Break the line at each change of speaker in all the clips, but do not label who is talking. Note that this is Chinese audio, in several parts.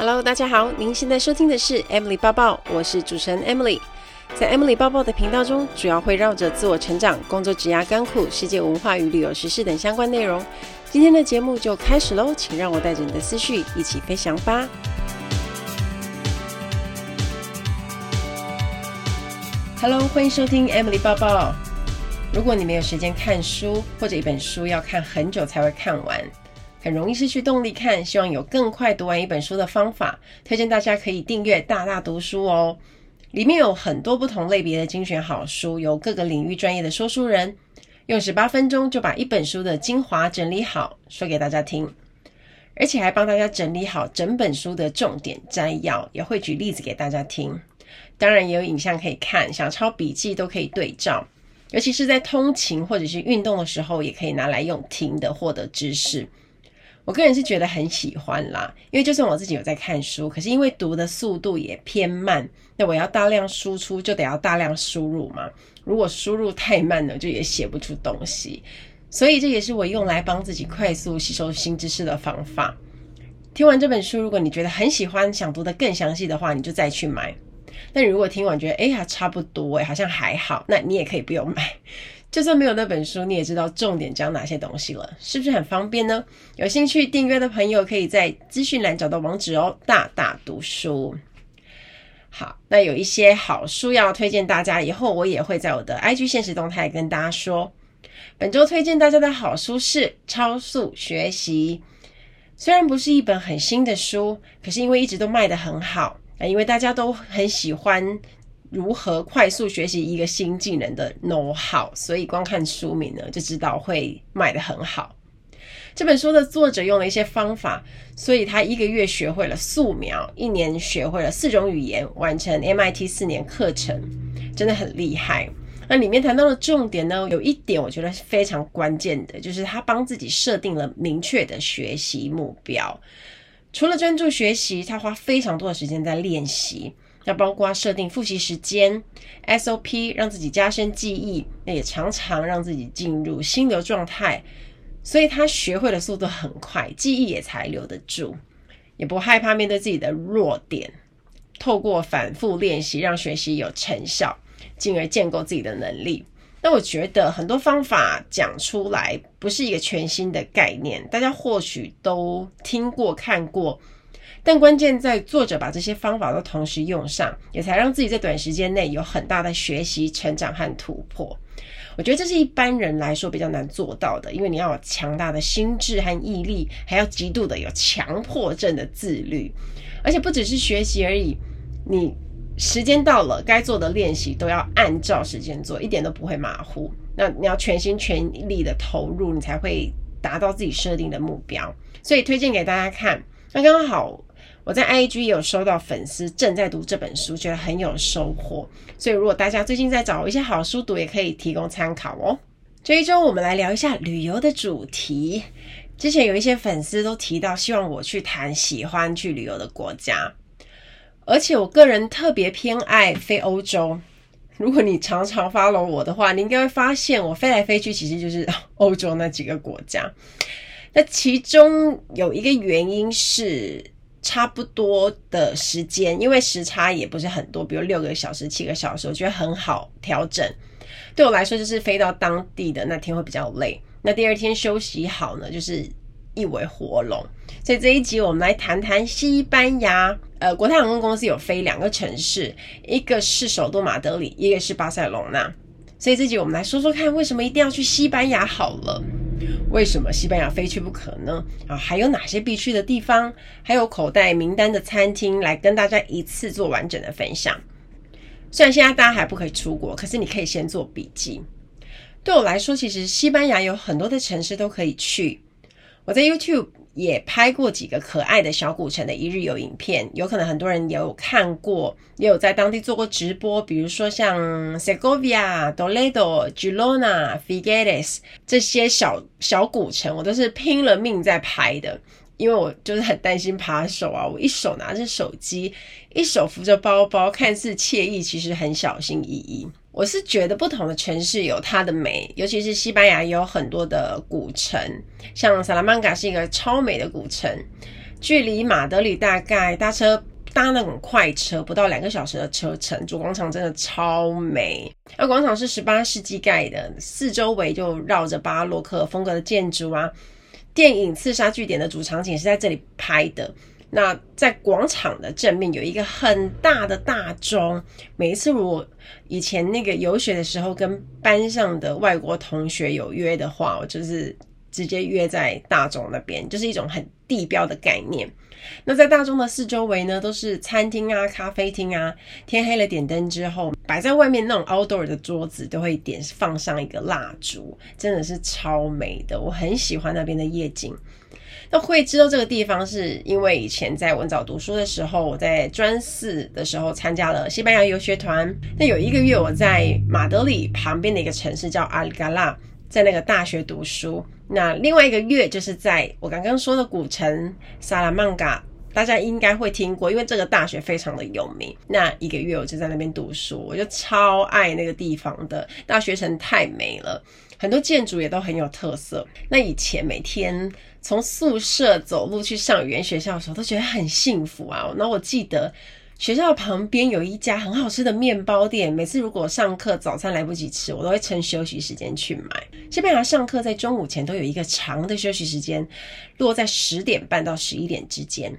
Hello，大家好，您现在收听的是 Emily 抱抱，我是主持人 Emily。在 Emily 抱抱的频道中，主要会绕着自我成长、工作、职涯、干苦、世界文化与旅游时事等相关内容。今天的节目就开始喽，请让我带着你的思绪一起飞翔吧。Hello，欢迎收听 Emily 抱抱。如果你没有时间看书，或者一本书要看很久才会看完。很容易失去动力看，希望有更快读完一本书的方法，推荐大家可以订阅大大读书哦。里面有很多不同类别的精选好书，由各个领域专业的说书人用十八分钟就把一本书的精华整理好，说给大家听，而且还帮大家整理好整本书的重点摘要，也会举例子给大家听。当然也有影像可以看，想抄笔记都可以对照，尤其是在通勤或者是运动的时候，也可以拿来用听的获得知识。我个人是觉得很喜欢啦，因为就算我自己有在看书，可是因为读的速度也偏慢，那我要大量输出就得要大量输入嘛。如果输入太慢了，就也写不出东西。所以这也是我用来帮自己快速吸收新知识的方法。听完这本书，如果你觉得很喜欢，想读得更详细的话，你就再去买。但如果听完觉得哎呀差不多哎，好像还好，那你也可以不用买。就算没有那本书，你也知道重点讲哪些东西了，是不是很方便呢？有兴趣订阅的朋友，可以在资讯栏找到网址哦。大大读书，好，那有一些好书要推荐大家，以后我也会在我的 IG 现实动态跟大家说。本周推荐大家的好书是《超速学习》，虽然不是一本很新的书，可是因为一直都卖得很好，因为大家都很喜欢。如何快速学习一个新技能的 know-how，所以光看书名呢，就知道会卖得很好。这本书的作者用了一些方法，所以他一个月学会了素描，一年学会了四种语言，完成 MIT 四年课程，真的很厉害。那里面谈到的重点呢，有一点我觉得是非常关键的，就是他帮自己设定了明确的学习目标。除了专注学习，他花非常多的时间在练习。要包括设定复习时间，SOP 让自己加深记忆，那也常常让自己进入心流状态，所以他学会的速度很快，记忆也才留得住，也不害怕面对自己的弱点，透过反复练习让学习有成效，进而建构自己的能力。那我觉得很多方法讲出来不是一个全新的概念，大家或许都听过看过。但关键在作者把这些方法都同时用上，也才让自己在短时间内有很大的学习成长和突破。我觉得这是一般人来说比较难做到的，因为你要有强大的心智和毅力，还要极度的有强迫症的自律，而且不只是学习而已，你时间到了该做的练习都要按照时间做，一点都不会马虎。那你要全心全力的投入，你才会达到自己设定的目标。所以推荐给大家看。那刚好。我在 IG 也有收到粉丝正在读这本书，觉得很有收获。所以如果大家最近在找一些好书读，也可以提供参考哦。这一周我们来聊一下旅游的主题。之前有一些粉丝都提到，希望我去谈喜欢去旅游的国家，而且我个人特别偏爱非欧洲。如果你常常 follow 我的话，你应该会发现我飞来飞去其实就是 欧洲那几个国家。那其中有一个原因是。差不多的时间，因为时差也不是很多，比如六个小时、七个小时，我觉得很好调整。对我来说，就是飞到当地的那天会比较累，那第二天休息好呢，就是一尾活龙。所以这一集我们来谈谈西班牙。呃，国泰航空公司有飞两个城市，一个是首都马德里，一个是巴塞隆纳。所以这集我们来说说看，为什么一定要去西班牙好了。为什么西班牙非去不可呢？啊，还有哪些必去的地方？还有口袋名单的餐厅，来跟大家一次做完整的分享。虽然现在大家还不可以出国，可是你可以先做笔记。对我来说，其实西班牙有很多的城市都可以去。我在 YouTube。也拍过几个可爱的小古城的一日游影片，有可能很多人也有看过，也有在当地做过直播。比如说像 Segovia、Toledo、Girona、Figueres 这些小小古城，我都是拼了命在拍的，因为我就是很担心扒手啊。我一手拿着手机，一手扶着包包，看似惬意，其实很小心翼翼。我是觉得不同的城市有它的美，尤其是西班牙也有很多的古城，像萨拉曼卡是一个超美的古城，距离马德里大概搭车搭那种快车不到两个小时的车程。主广场真的超美，那广场是十八世纪盖的，四周围就绕着巴洛克风格的建筑啊。电影《刺杀据点》的主场景是在这里拍的。那在广场的正面有一个很大的大钟。每一次我以前那个游学的时候，跟班上的外国同学有约的话，我就是直接约在大钟那边，就是一种很地标的概念。那在大钟的四周围呢，都是餐厅啊、咖啡厅啊。天黑了，点灯之后，摆在外面那种 outdoor 的桌子都会点放上一个蜡烛，真的是超美的。我很喜欢那边的夜景。那会知道这个地方，是因为以前在文藻读书的时候，我在专四的时候参加了西班牙游学团。那有一个月我在马德里旁边的一个城市叫阿里嘎拉，在那个大学读书。那另外一个月就是在我刚刚说的古城萨拉曼卡，大家应该会听过，因为这个大学非常的有名。那一个月我就在那边读书，我就超爱那个地方的大学城，太美了，很多建筑也都很有特色。那以前每天从宿舍走路去上语言学校的时候，都觉得很幸福啊。那我记得学校旁边有一家很好吃的面包店，每次如果上课早餐来不及吃，我都会趁休息时间去买。西班牙上课在中午前都有一个长的休息时间，落在十点半到十一点之间。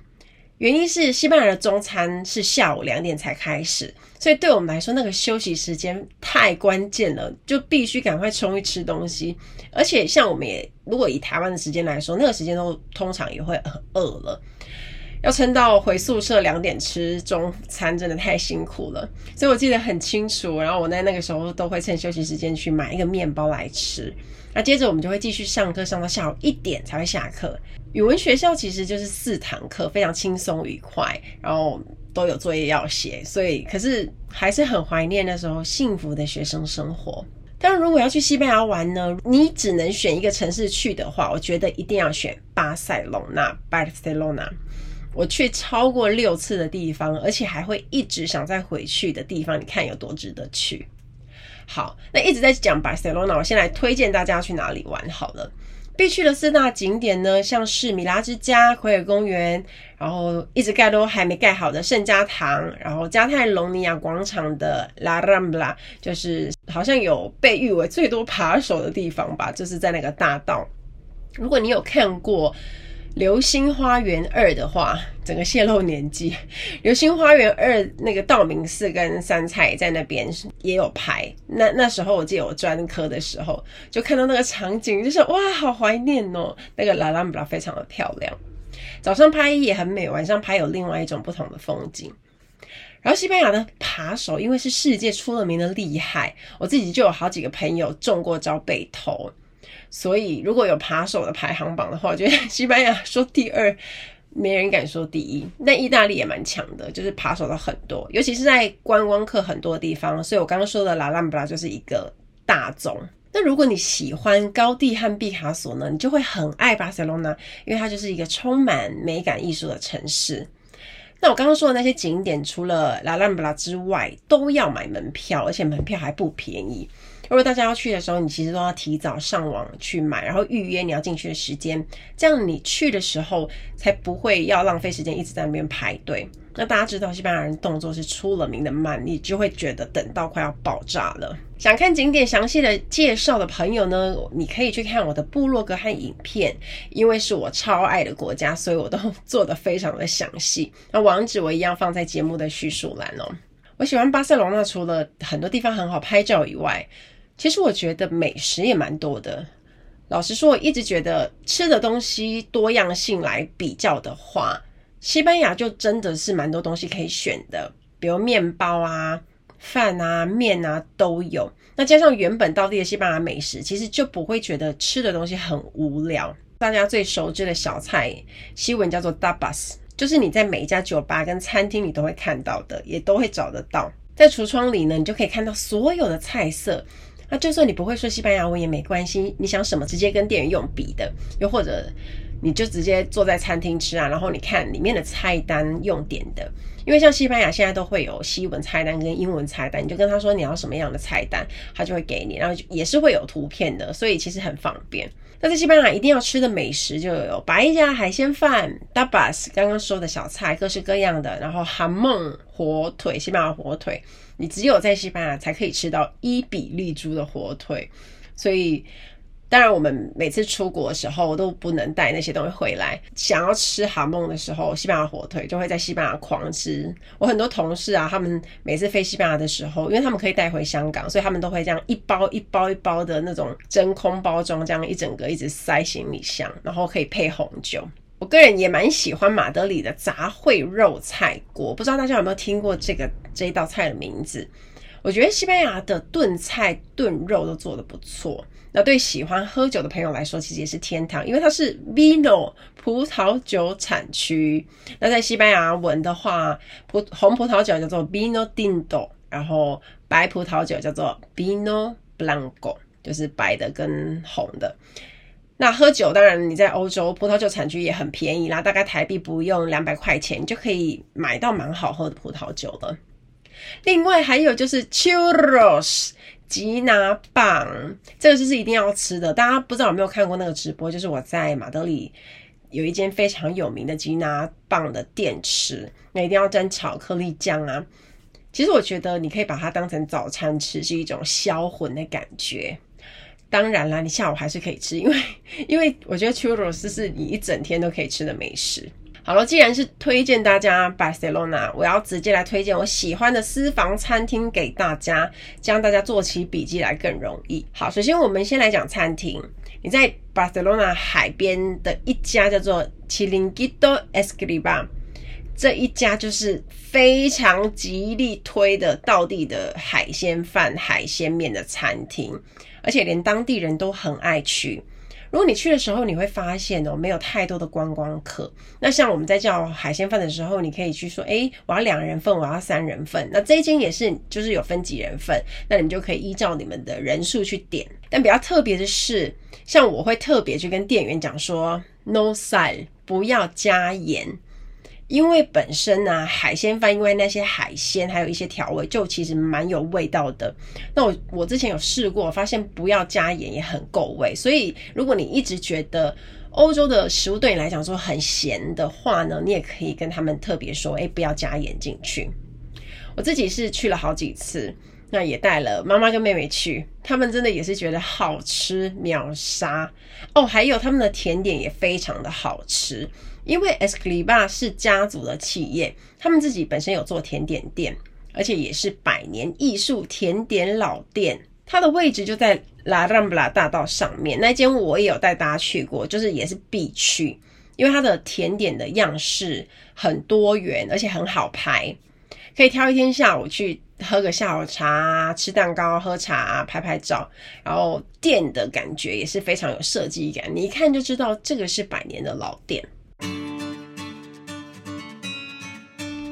原因是西班牙的中餐是下午两点才开始，所以对我们来说那个休息时间太关键了，就必须赶快冲去吃东西。而且像我们也如果以台湾的时间来说，那个时间都通常也会很饿了，要撑到回宿舍两点吃中餐真的太辛苦了。所以我记得很清楚，然后我在那个时候都会趁休息时间去买一个面包来吃。那接着我们就会继续上课，上到下午一点才会下课。语文学校其实就是四堂课，非常轻松愉快，然后都有作业要写，所以可是还是很怀念那时候幸福的学生生活。当然，如果要去西班牙玩呢，你只能选一个城市去的话，我觉得一定要选巴塞隆纳 （Barcelona）。我去超过六次的地方，而且还会一直想再回去的地方，你看有多值得去。好，那一直在讲巴塞罗那，我先来推荐大家去哪里玩好了。必去的四大景点呢，像是米拉之家、奎尔公园，然后一直盖都还没盖好的圣家堂，然后加泰隆尼亚广场的拉兰布拉，就是好像有被誉为最多扒手的地方吧，就是在那个大道。如果你有看过。流星花园二的话，整个泄露年纪。流星花园二那个道明寺跟杉菜在那边也有拍。那那时候我记得我专科的时候，就看到那个场景，就是哇，好怀念哦。那个拉兰布拉非常的漂亮，早上拍也很美，晚上拍有另外一种不同的风景。然后西班牙的扒手，因为是世界出了名的厉害，我自己就有好几个朋友中过招被偷。所以，如果有扒手的排行榜的话，我觉得西班牙说第二，没人敢说第一。但意大利也蛮强的，就是扒手的很多，尤其是在观光客很多的地方。所以我刚刚说的拉兰布拉就是一个大宗。那如果你喜欢高地和毕卡索呢，你就会很爱巴塞隆纳，因为它就是一个充满美感艺术的城市。那我刚刚说的那些景点，除了拉兰布拉之外，都要买门票，而且门票还不便宜。如果大家要去的时候，你其实都要提早上网去买，然后预约你要进去的时间，这样你去的时候才不会要浪费时间一直在那边排队。那大家知道西班牙人动作是出了名的慢，你就会觉得等到快要爆炸了。想看景点详细的介绍的朋友呢，你可以去看我的部落格和影片，因为是我超爱的国家，所以我都做得非常的详细。那网址我一样放在节目的叙述栏哦。我喜欢巴塞罗那，除了很多地方很好拍照以外，其实我觉得美食也蛮多的。老实说，我一直觉得吃的东西多样性来比较的话，西班牙就真的是蛮多东西可以选的，比如面包啊、饭啊、面啊都有。那加上原本当地的西班牙美食，其实就不会觉得吃的东西很无聊。大家最熟知的小菜，西文叫做 tapas，就是你在每一家酒吧跟餐厅里都会看到的，也都会找得到。在橱窗里呢，你就可以看到所有的菜色。那就算你不会说西班牙文也没关系，你想什么直接跟店员用笔的，又或者你就直接坐在餐厅吃啊，然后你看里面的菜单用点的，因为像西班牙现在都会有西文菜单跟英文菜单，你就跟他说你要什么样的菜单，他就会给你，然后也是会有图片的，所以其实很方便。那在西班牙一定要吃的美食就有白家海鲜饭、tapas 刚刚说的小菜，各式各样的，然后 jamón 火腿，西班牙火腿，你只有在西班牙才可以吃到伊比利猪的火腿，所以。当然，我们每次出国的时候都不能带那些东西回来。想要吃哈梦的时候，西班牙火腿就会在西班牙狂吃。我很多同事啊，他们每次飞西班牙的时候，因为他们可以带回香港，所以他们都会这样一包一包一包的那种真空包装，这样一整个一直塞行李箱，然后可以配红酒。我个人也蛮喜欢马德里的杂烩肉菜锅，不知道大家有没有听过这个这一道菜的名字？我觉得西班牙的炖菜炖肉都做得不错。那对喜欢喝酒的朋友来说，其实也是天堂，因为它是 Vino 葡萄酒产区。那在西班牙文的话，葡红葡萄酒叫做 Vino Tinto，然后白葡萄酒叫做 Vino Blanco，就是白的跟红的。那喝酒，当然你在欧洲葡萄酒产区也很便宜啦，大概台币不用两百块钱，你就可以买到蛮好喝的葡萄酒了。另外还有就是 Churros。吉拿棒，这个就是一定要吃的。大家不知道有没有看过那个直播？就是我在马德里有一间非常有名的吉拿棒的店吃，那一定要沾巧克力酱啊。其实我觉得你可以把它当成早餐吃，是一种销魂的感觉。当然啦，你下午还是可以吃，因为因为我觉得 churros 是你一整天都可以吃的美食。好了，既然是推荐大家巴塞罗那，我要直接来推荐我喜欢的私房餐厅给大家，这样大家做起笔记来更容易。好，首先我们先来讲餐厅。你在巴塞罗那海边的一家叫做 Chiringuito Escriba，这一家就是非常极力推的道地的海鲜饭、海鲜面的餐厅，而且连当地人都很爱去。如果你去的时候，你会发现哦，没有太多的观光客。那像我们在叫海鲜饭的时候，你可以去说，哎，我要两人份，我要三人份。那这一间也是，就是有分几人份，那你们就可以依照你们的人数去点。但比较特别的是，像我会特别去跟店员讲说，no sal，不要加盐。因为本身呢、海鲜饭因为那些海鲜还有一些调味，就其实蛮有味道的。那我我之前有试过，发现不要加盐也很够味。所以如果你一直觉得欧洲的食物对你来讲说很咸的话呢，你也可以跟他们特别说，哎，不要加盐进去。我自己是去了好几次，那也带了妈妈跟妹妹去，他们真的也是觉得好吃秒杀哦。还有他们的甜点也非常的好吃。因为 e s c l i b a 是家族的企业，他们自己本身有做甜点店，而且也是百年艺术甜点老店。它的位置就在 La Rambla 大道上面，那间我也有带大家去过，就是也是必去，因为它的甜点的样式很多元，而且很好拍，可以挑一天下午去喝个下午茶，吃蛋糕、喝茶、拍拍照。然后店的感觉也是非常有设计感，你一看就知道这个是百年的老店。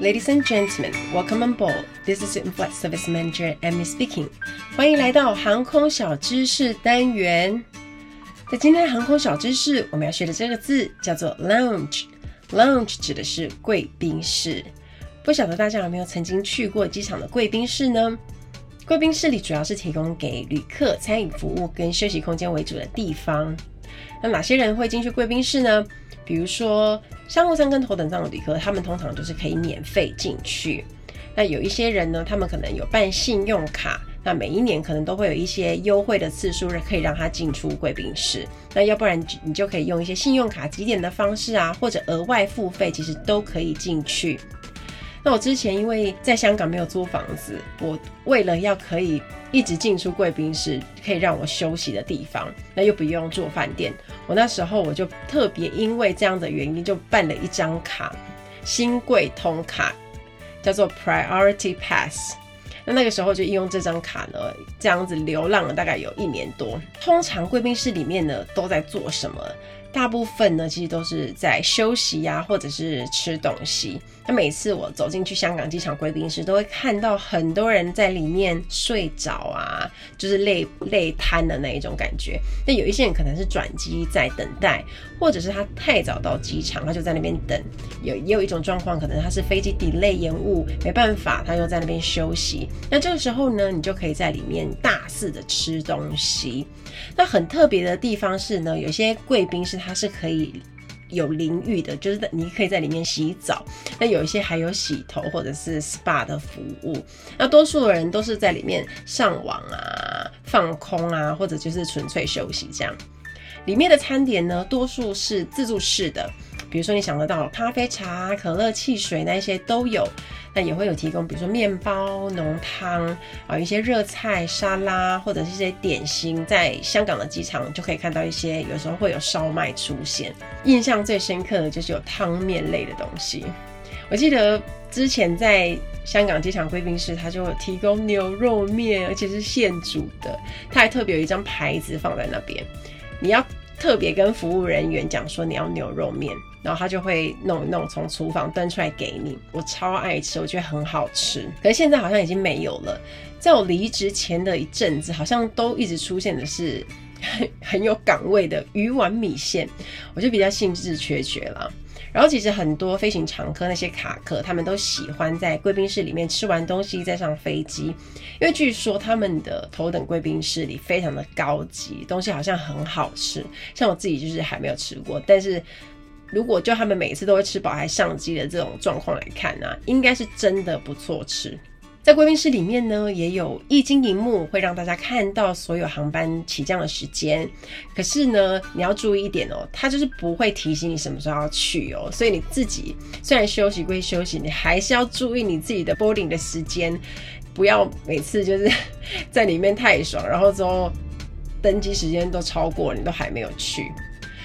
Ladies and gentlemen, welcome on board. This is In-flight Service Manager Amy speaking. 欢迎来到航空小知识单元。在今天的航空小知识，我们要学的这个字叫做 lounge。Lounge 指的是贵宾室。不晓得大家有没有曾经去过机场的贵宾室呢？贵宾室里主要是提供给旅客餐饮服务跟休息空间为主的地方。那哪些人会进去贵宾室呢？比如说商务舱跟头等舱的旅客，他们通常就是可以免费进去。那有一些人呢，他们可能有办信用卡，那每一年可能都会有一些优惠的次数，可以让他进出贵宾室。那要不然你就可以用一些信用卡积点的方式啊，或者额外付费，其实都可以进去。那我之前因为在香港没有租房子，我为了要可以一直进出贵宾室，可以让我休息的地方，那又不用住饭店，我那时候我就特别因为这样的原因，就办了一张卡，新贵通卡，叫做 Priority Pass。那那个时候就应用这张卡呢，这样子流浪了大概有一年多。通常贵宾室里面呢都在做什么？大部分呢，其实都是在休息呀、或者是吃东西。那每次我走进去香港机场贵宾室，都会看到很多人在里面睡着啊，就是累累瘫的那一种感觉。那有一些人可能是转机在等待，或者是他太早到机场，他就在那边等。有也有一种状况，可能他是飞机 delay 延误，没办法，他又在那边休息。那这个时候呢，你就可以在里面大肆的吃东西。那很特别的地方是呢，有些贵宾室它是可以有淋浴的，就是你可以在里面洗澡。那有一些还有洗头或者是 SPA 的服务。那多数的人都是在里面上网啊、放空啊，或者就是纯粹休息这样。里面的餐点呢，多数是自助式的。比如说你想得到咖啡、茶、可乐、汽水那些都有，那也会有提供，比如说面包、浓汤啊，一些热菜、沙拉或者是一些点心。在香港的机场就可以看到一些，有时候会有烧麦出现。印象最深刻的就是有汤面类的东西。我记得之前在香港机场贵宾室，他就有提供牛肉面，而且是现煮的。他还特别有一张牌子放在那边，你要特别跟服务人员讲说你要牛肉面。然后他就会弄一弄，从厨房端出来给你。我超爱吃，我觉得很好吃。可是现在好像已经没有了。在我离职前的一阵子，好像都一直出现的是很 很有港味的鱼丸米线，我就比较兴致缺缺了。然后其实很多飞行常客那些卡客，他们都喜欢在贵宾室里面吃完东西再上飞机，因为据说他们的头等贵宾室里非常的高级，东西好像很好吃。像我自己就是还没有吃过，但是。如果就他们每次都会吃饱还上机的这种状况来看呢、啊，应该是真的不错吃。在贵宾室里面呢，也有液晶荧幕，会让大家看到所有航班起降的时间。可是呢，你要注意一点哦，它就是不会提醒你什么时候要去哦。所以你自己虽然休息归休息，你还是要注意你自己的 boarding 的时间，不要每次就是在里面太爽，然后之后登机时间都超过，你都还没有去。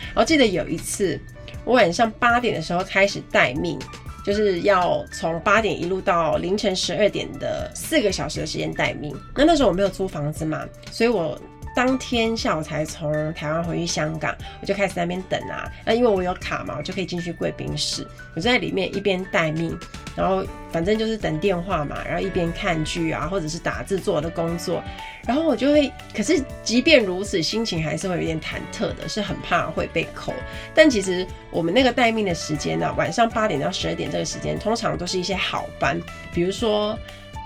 然后记得有一次。我晚上八点的时候开始待命，就是要从八点一路到凌晨十二点的四个小时的时间待命。那那时候我没有租房子嘛，所以我当天下午才从台湾回去香港，我就开始在那边等啊。那因为我有卡嘛，我就可以进去贵宾室。我在里面一边待命，然后反正就是等电话嘛，然后一边看剧啊，或者是打字做我的工作。然后我就会，可是即便如此，心情还是会有点忐忑的，是很怕会被扣。但其实我们那个待命的时间呢、啊，晚上八点到十二点这个时间，通常都是一些好班，比如说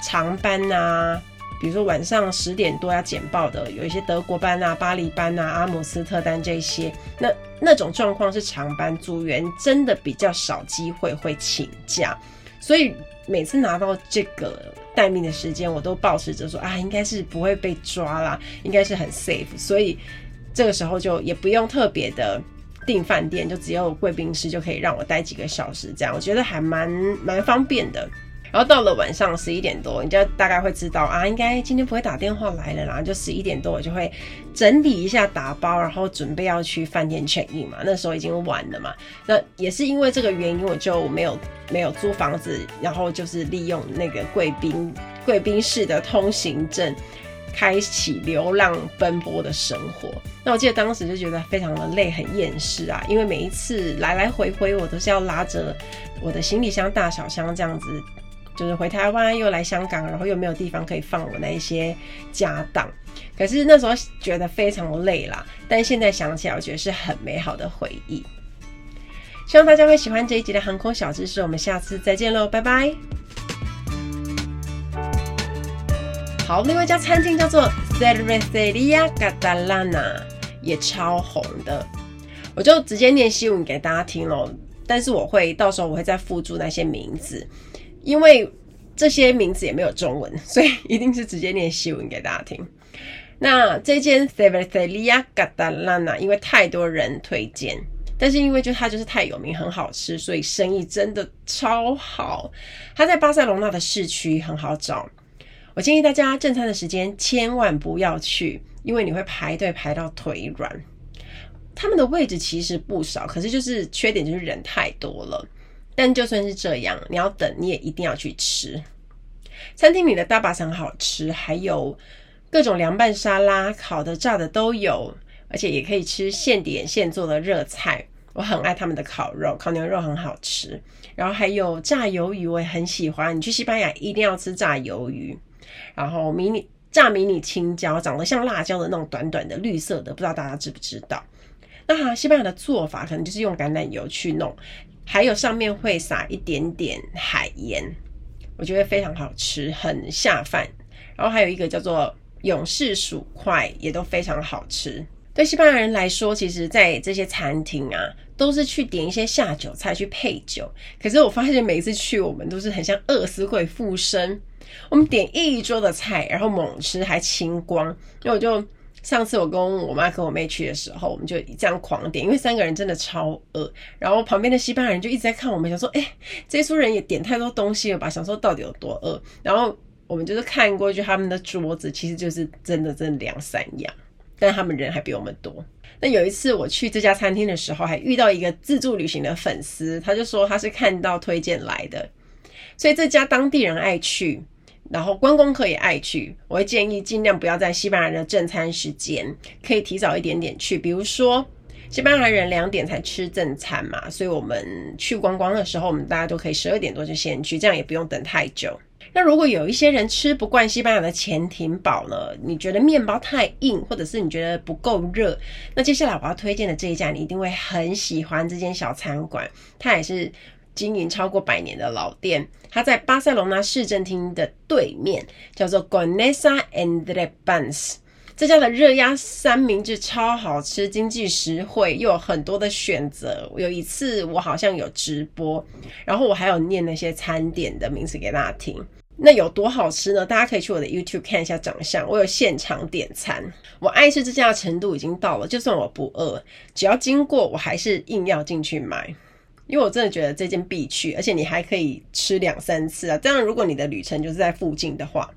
长班啊，比如说晚上十点多要简报的，有一些德国班啊、巴黎班啊、阿姆斯特丹这些，那那种状况是长班，组员真的比较少机会会请假，所以每次拿到这个。待命的时间，我都保持着说啊，应该是不会被抓啦，应该是很 safe，所以这个时候就也不用特别的订饭店，就只有贵宾室就可以让我待几个小时，这样我觉得还蛮蛮方便的。然后到了晚上十一点多，你就大概会知道啊，应该今天不会打电话来了啦。就十一点多，我就会整理一下打包，然后准备要去饭店检疫嘛。那时候已经晚了嘛。那也是因为这个原因，我就没有没有租房子，然后就是利用那个贵宾贵宾室的通行证，开启流浪奔波的生活。那我记得当时就觉得非常的累，很厌世啊，因为每一次来来回回，我都是要拉着我的行李箱、大小箱这样子。就是回台湾又来香港，然后又没有地方可以放我那一些家当，可是那时候觉得非常累啦。但现在想起来，我觉得是很美好的回忆。希望大家会喜欢这一集的航空小知识，我们下次再见喽，拜拜。好，另外一家餐厅叫做 Cerveceria Catalana，也超红的，我就直接念西文给大家听喽。但是我会到时候我会再附注那些名字。因为这些名字也没有中文，所以一定是直接念西文给大家听。那这间 Cerveceria Catalana 因为太多人推荐，但是因为就它就是太有名，很好吃，所以生意真的超好。它在巴塞隆纳的市区很好找。我建议大家正餐的时间千万不要去，因为你会排队排到腿软。他们的位置其实不少，可是就是缺点就是人太多了。但就算是这样，你要等，你也一定要去吃。餐厅里的 tapas 很好吃，还有各种凉拌沙拉、烤的、炸的都有。而且也可以吃现点现做的热菜。我很爱他们的烤肉，烤牛肉很好吃。然后还有炸鱿鱼，我也很喜欢。你去西班牙一定要吃炸鱿鱼。然后迷你炸迷你青椒，长得像辣椒的那种短短的绿色的，不知道大家知不知道？那西班牙的做法可能就是用橄榄油去弄，还有上面会撒一点点海盐，我觉得非常好吃，很下饭。然后还有一个叫做勇士薯块，也都非常好吃。对西班牙人来说，其实，在这些餐厅啊，都是去点一些下酒菜去配酒。可是我发现每次去，我们都是很像饿死鬼附身。我们点一桌的菜，然后猛吃还清光。因为我就上次我跟我妈跟我妹去的时候，我们就这样狂点，因为三个人真的超饿。然后旁边的西班牙人就一直在看我们，想说：“哎，这桌人也点太多东西了吧？”想说到底有多饿。然后我们就是看过去他们的桌子，其实就是真的真的两三样，但他们人还比我们多。那有一次我去这家餐厅的时候，还遇到一个自助旅行的粉丝，他就说他是看到推荐来的，所以这家当地人爱去。然后观光客也爱去，我会建议尽量不要在西班牙人的正餐时间，可以提早一点点去。比如说，西班牙人两点才吃正餐嘛，所以我们去观光的时候，我们大家都可以十二点多就先去，这样也不用等太久。那如果有一些人吃不惯西班牙的潜艇堡呢？你觉得面包太硬，或者是你觉得不够热？那接下来我要推荐的这一家，你一定会很喜欢这间小餐馆，它也是。经营超过百年的老店，它在巴塞隆纳市政厅的对面，叫做 Conesa Entrepans。这家的热压三明治超好吃，经济实惠，又有很多的选择。有一次我好像有直播，然后我还有念那些餐点的名字给大家听。那有多好吃呢？大家可以去我的 YouTube 看一下长相。我有现场点餐，我爱吃这家的程度已经到了，就算我不饿，只要经过，我还是硬要进去买。因为我真的觉得这件必去，而且你还可以吃两三次啊！这样如果你的旅程就是在附近的话，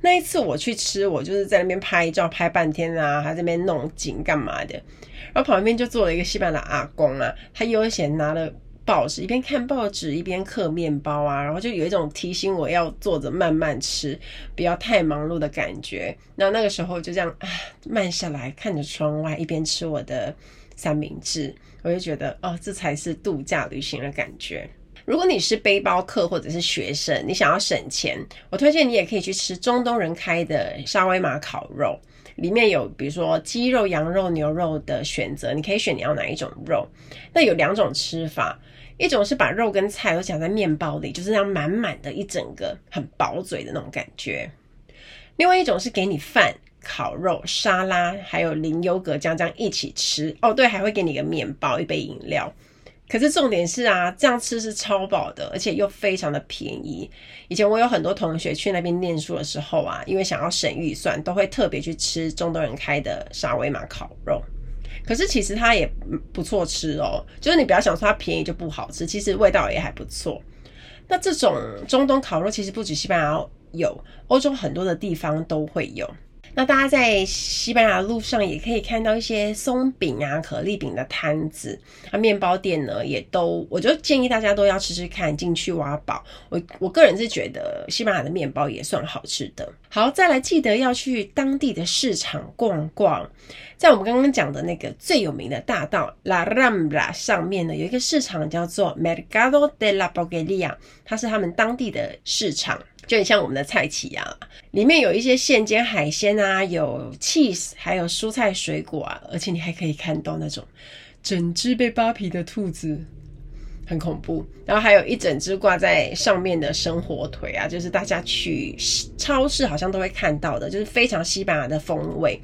那一次我去吃，我就是在那边拍照拍半天啊，还在那边弄景干嘛的。然后旁边就坐了一个西班牙阿公啊，他悠闲拿了报纸，一边看报纸一边嗑面包啊，然后就有一种提醒我要坐着慢慢吃，不要太忙碌的感觉。那那个时候就这样啊，慢下来看着窗外，一边吃我的三明治。我就觉得哦，这才是度假旅行的感觉。如果你是背包客或者是学生，你想要省钱，我推荐你也可以去吃中东人开的沙威玛烤肉，里面有比如说鸡肉、羊肉、牛肉的选择，你可以选你要哪一种肉。那有两种吃法，一种是把肉跟菜都夹在面包里，就是那样满满的一整个很饱嘴的那种感觉；另外一种是给你饭。烤肉、沙拉，还有淋优格酱这样一起吃哦。对，还会给你一个面包、一杯饮料。可是重点是啊，这样吃是超饱的，而且又非常的便宜。以前我有很多同学去那边念书的时候啊，因为想要省预算，都会特别去吃中东人开的沙威玛烤肉。可是其实它也不错吃哦，就是你不要想说它便宜就不好吃，其实味道也还不错。那这种中东烤肉其实不止西班牙有，欧洲很多的地方都会有。那大家在西班牙路上也可以看到一些松饼啊、可丽饼的摊子，那面包店呢也都，我就建议大家都要吃吃看，进去挖宝。我我个人是觉得西班牙的面包也算好吃的。好，再来记得要去当地的市场逛逛，在我们刚刚讲的那个最有名的大道 La Rambla 上面呢，有一个市场叫做 Mercado de la Boqueria，它是他们当地的市场。就很像我们的菜市啊，里面有一些现煎海鲜啊，有 cheese，还有蔬菜水果啊，而且你还可以看到那种整只被扒皮的兔子，很恐怖。然后还有一整只挂在上面的生火腿啊，就是大家去超市好像都会看到的，就是非常西班牙的风味。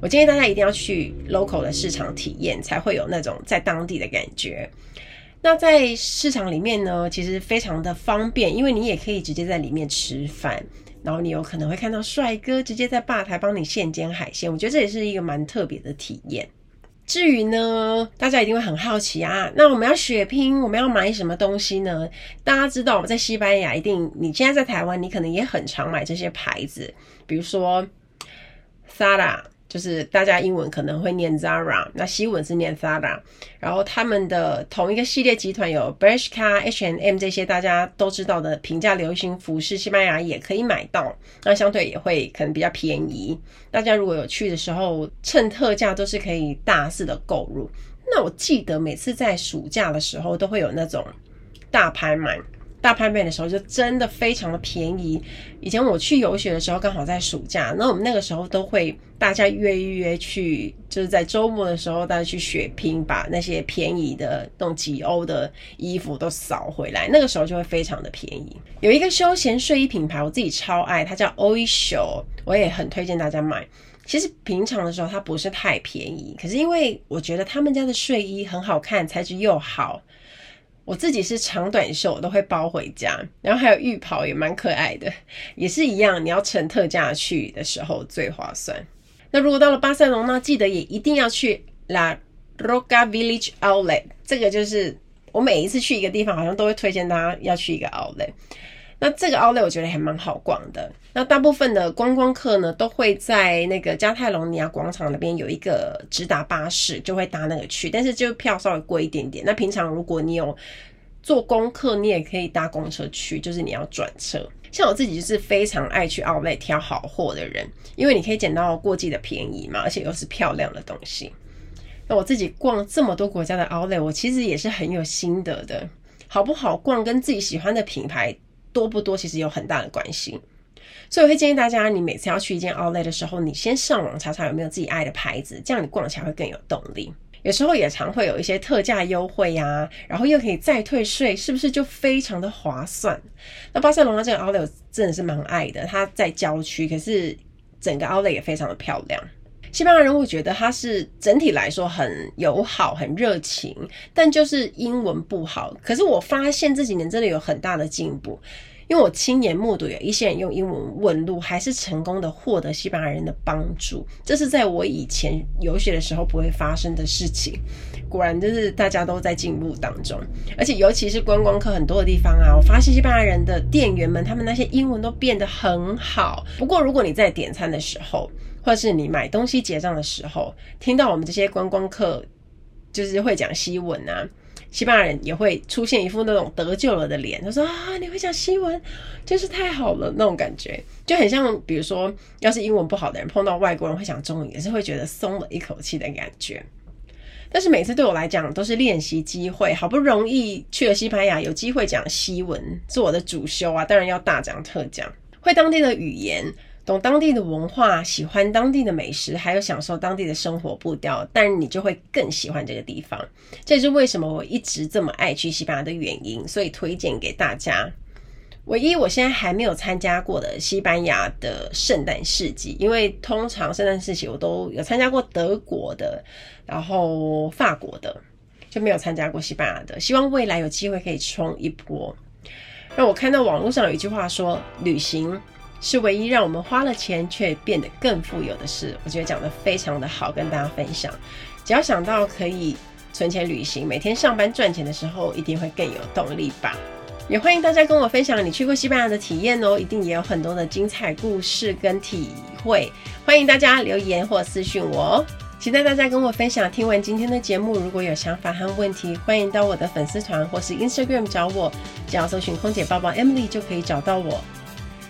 我建议大家一定要去 local 的市场体验，才会有那种在当地的感觉。那在市场里面呢，其实非常的方便，因为你也可以直接在里面吃饭，然后你有可能会看到帅哥直接在吧台帮你现煎海鲜，我觉得这也是一个蛮特别的体验。至于呢，大家一定会很好奇啊，那我们要血拼，我们要买什么东西呢？大家知道我们在西班牙，一定你现在在台湾，你可能也很常买这些牌子，比如说 Zara、就是大家英文可能会念 Zara，那西文是念 Zara，然后他们的同一个系列集团有 Bershka、H&M 这些大家都知道的平价流行服饰，西班牙也可以买到，那相对也会可能比较便宜。大家如果有去的时候，趁特价都是可以大肆的购入。那我记得每次在暑假的时候都会有那种大拍卖。大拍卖的时候就真的非常的便宜。以前我去游学的时候刚好在暑假，那我们那个时候都会大家约一约去，就是在周末的时候大家去血拼，把那些便宜的那种几欧的衣服都扫回来。那个时候就会非常的便宜。有一个休闲睡衣品牌，我自己超爱，它叫 Oysho，我也很推荐大家买。其实平常的时候它不是太便宜，可是因为我觉得他们家的睡衣很好看，材质又好。我自己是长短袖我都会包回家，然后还有浴袍也蛮可爱的，也是一样，你要乘特价去的时候最划算。那如果到了巴塞隆那，记得也一定要去 La Roca Village Outlet，这个就是我每一次去一个地方，好像都会推荐大家要去一个 Outlet。那这个 Outlet 我觉得还蛮好逛的。那大部分的观光客呢，都会在那个加泰隆尼亚广场那边有一个直达巴士，就会搭那个去。但是就票稍微贵一点点。那平常如果你有做功课，你也可以搭公车去，就是你要转车。像我自己就是非常爱去 Outlet 挑好货的人，因为你可以捡到过季的便宜嘛，而且又是漂亮的东西。那我自己逛这么多国家的 Outlet，我其实也是很有心得的。好不好逛跟自己喜欢的品牌多不多，其实有很大的关系。所以我会建议大家，你每次要去一间 Outlet 的时候，你先上网查查有没有自己爱的牌子，这样你逛起来会更有动力。有时候也常会有一些特价优惠呀、然后又可以再退税，是不是就非常的划算？那巴塞罗那这个 Outlet 真的是蛮爱的，它在郊区，可是整个 Outlet 也非常的漂亮。西班牙人会觉得它是整体来说很友好、很热情，但就是英文不好。可是我发现这几年真的有很大的进步。因为我亲眼目睹有一些人用英文问路，还是成功的获得西班牙人的帮助，这是在我以前游学的时候不会发生的事情。果然就是大家都在进步当中，而且尤其是观光客很多的地方啊，我发现西班牙人的店员们他们那些英文都变得很好。不过如果你在点餐的时候，或是你买东西结账的时候，听到我们这些观光客就是会讲西文啊。西班牙人也会出现一副那种得救了的脸，他说啊，你会讲西文，真是太好了，那种感觉就很像，比如说，要是英文不好的人碰到外国人会讲中文，也是会觉得松了一口气的感觉。但是每次对我来讲都是练习机会，好不容易去了西班牙，有机会讲西文，是我的主修啊，当然要大讲特讲，会当地的语言。懂当地的文化，喜欢当地的美食，还有享受当地的生活步调，但你就会更喜欢这个地方。这也是为什么我一直这么爱去西班牙的原因，所以推荐给大家。唯一我现在还没有参加过的西班牙的圣诞市集，因为通常圣诞市集我都有参加过德国的，然后法国的，就没有参加过西班牙的。希望未来有机会可以冲一波。让我看到网络上有一句话说，旅行。是唯一让我们花了钱却变得更富有的事，我觉得讲得非常的好，跟大家分享。只要想到可以存钱旅行，每天上班赚钱的时候，一定会更有动力吧。也欢迎大家跟我分享你去过西班牙的体验哦，一定也有很多的精彩故事跟体会。欢迎大家留言或私讯我哦，期待大家跟我分享。听完今天的节目，如果有想法和问题，欢迎到我的粉丝团或是 Instagram 找我，只要搜寻空姐包包 Emily 就可以找到我。